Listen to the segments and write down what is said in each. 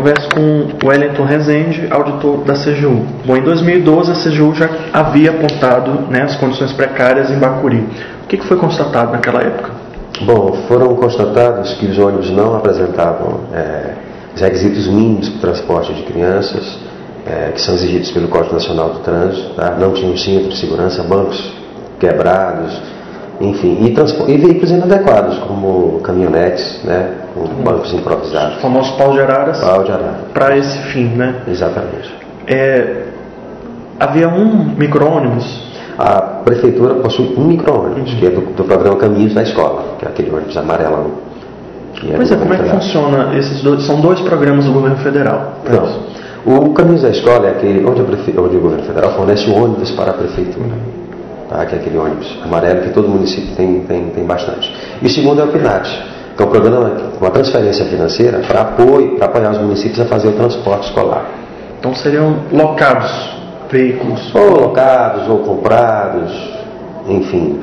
Converso com Wellington Rezende, auditor da CGU. Bom, em 2012 a CGU já havia apontado né, as condições precárias em Bacuri. O que, que foi constatado naquela época? Bom, foram constatados que os ônibus não apresentavam é, os requisitos mínimos para o transporte de crianças, é, que são exigidos pelo Código Nacional do Trânsito, tá? não tinham cinto de segurança, bancos quebrados, enfim, e, e veículos inadequados, como caminhonetes, né, com bancos improvisados. O famoso pau de araras. Pau de arara. Para esse fim, né? Exatamente. É, havia um micro-ônibus. A prefeitura possui um micro-ônibus, que é do, do, programa Caminhos da Escola, que é aquele ônibus amarelão. É pois é, como é que funciona esses dois? São dois programas do governo federal. Não. O Caminhos da Escola é aquele onde, onde o governo federal fornece ônibus para a prefeitura. Uhum tá? que é aquele ônibus amarelo que todo município tem, tem, tem bastante. E o segundo é o PNAT, que é um programa, uma transferência financeira para apoio, para apoiar os municípios a fazer o transporte escolar. Então seriam locados veículos? Ou locados, ou comprados, enfim.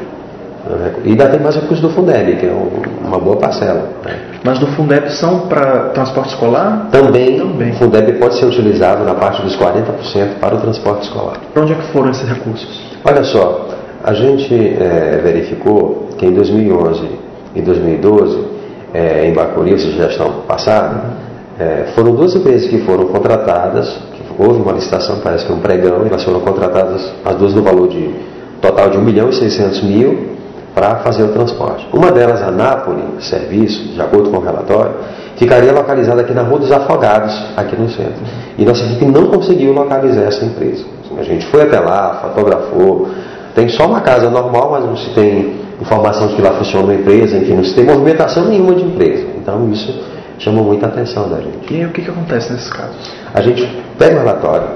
E ainda tem mais recursos do Fundeb, que é uma boa parcela. Né? Mas do Fundeb são para transporte escolar? Também, Também. O Fundeb pode ser utilizado na parte dos 40% para o transporte escolar. Para onde é que foram esses recursos? Olha só, a gente é, verificou que em 2011 e 2012, é, em Bacuri, essa gestão passada, é, foram duas empresas que foram contratadas, que houve uma licitação, parece que um pregão, e elas foram contratadas, as duas no valor de total de 1 milhão e 600 mil, para fazer o transporte. Uma delas, a Nápoles Serviço, de acordo com o relatório, ficaria localizada aqui na Rua dos Afogados, aqui no centro. E nossa equipe não conseguiu localizar essa empresa. A gente foi até lá, fotografou, tem só uma casa normal, mas não se tem informação de que lá funciona uma empresa, enfim, não se tem movimentação nenhuma de empresa. Então isso chama muita atenção da gente. E aí o que, que acontece nesses casos? A gente pega o relatório,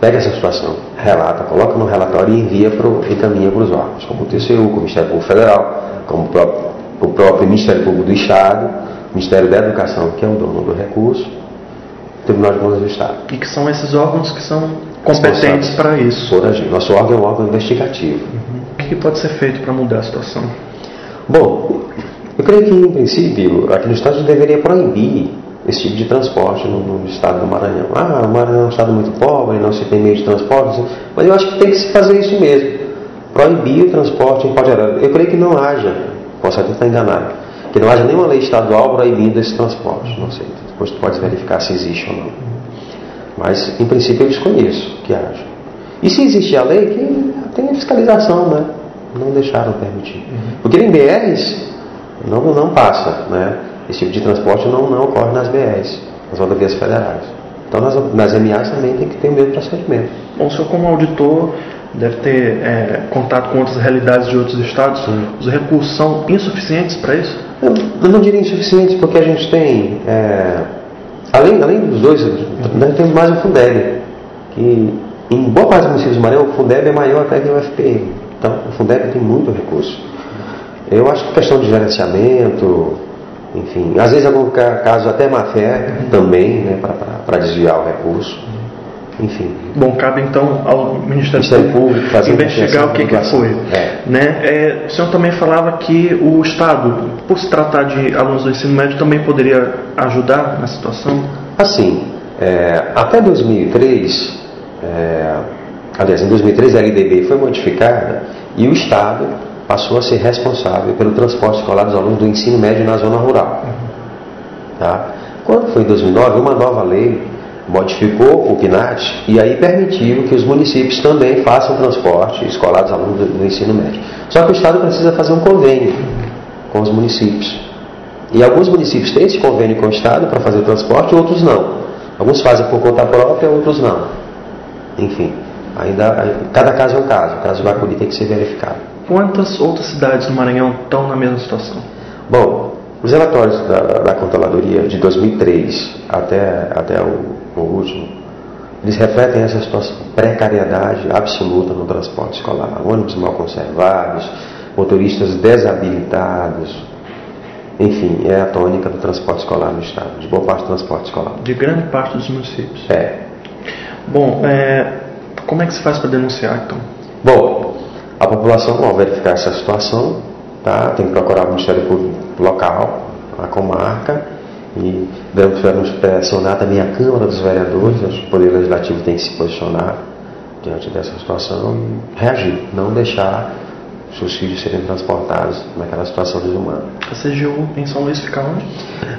pega essa situação, relata, coloca no relatório e envia pro, encaminha para os órgãos, como o TCU, como o Ministério Público Federal, como o próprio, o próprio Ministério Público do Estado, o Ministério da Educação, que é o dono do recurso, Tribunal de Contas do Estado. E que são esses órgãos que são competentes para isso. Por agir. Nosso órgão é um órgão investigativo. Uhum. O que pode ser feito para mudar a situação? Bom, eu creio que, em princípio, aqui no Estado deveria proibir esse tipo de transporte no, no, estado do Maranhão. Ah, o Maranhão é um estado muito pobre, não se tem meio de transporte, mas eu acho que tem que se fazer isso mesmo. Proibir o transporte em pau Eu creio que não haja, posso até estar enganado, que não haja nenhuma lei estadual proibindo esse transporte. Não sei, depois tu pode verificar se existe ou não. Mas, em princípio, eu desconheço que haja. E se existe a lei, que tem a fiscalização, né? Não deixaram permitir. Uhum. Porque em BRs não, não passa, né? Esse tipo de transporte não, não ocorre nas BRs, nas rodovias federais. Então, nas, nas MAs também tem que ter o mesmo procedimento. Bom, o senhor, como auditor, deve ter é, contato com outras realidades de outros estados. Sim. Os recursos são insuficientes para isso? Eu, eu, não diria insuficientes, porque a gente tem. É, Além, além dos dois, nós temos mais o Fundeb, que em boa parte dos municípios do Maranhão, o Fundeb é maior até que o FPM. Então, o Fundeb tem muito recurso. Eu acho que questão de gerenciamento, enfim, às vezes algum caso até má fé também, né, para desviar o recurso. Enfim. Bom, cabe então ao Ministério, Ministério Público fazer investigar o que, que foi. É. Né? É, o senhor também falava que o Estado, por se tratar de alunos do ensino médio, também poderia ajudar na situação? Assim, é, até 2003, é, aliás, em 2003 a LDB foi modificada e o Estado passou a ser responsável pelo transporte escolar dos alunos do ensino médio na zona rural. Tá? Quando foi em 2009, uma nova lei modificou o PNAT e aí permitiu que os municípios também façam transporte escolar dos alunos do, do ensino médio. Só que o Estado precisa fazer um convênio com os municípios. E alguns municípios têm esse convênio com o Estado para fazer o transporte, outros não. Alguns fazem por conta própria, outros não. Enfim, ainda cada caso é um caso. O caso do Bacuri tem que ser verificado. Quantas outras cidades do Maranhão estão na mesma situação? Bom, os relatórios da, da Controladoria de 2003 até, até o o último, eles refletem essa situação, precariedade absoluta no transporte escolar. Ônibus mal conservados, motoristas desabilitados. Enfim, é a tônica do transporte escolar no estado, de boa parte do transporte escolar. De grande parte dos municípios. É. Bom, é, como é que se faz para denunciar então? Bom, a população, ao verificar essa situação, tá, tem que procurar o Ministério Público local, a comarca, E devemos pressionar também a Câmara dos Vereadores, o Poder Legislativo tem que se posicionar diante dessa situação e reagir, não deixar seus filhos serem transportados naquela situação desumana. A CGU em São Luís fica onde?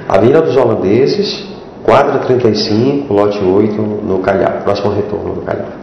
Avenida dos Holandeses, quadra 35, lote 8, no Calhar, próximo retorno do Calhar.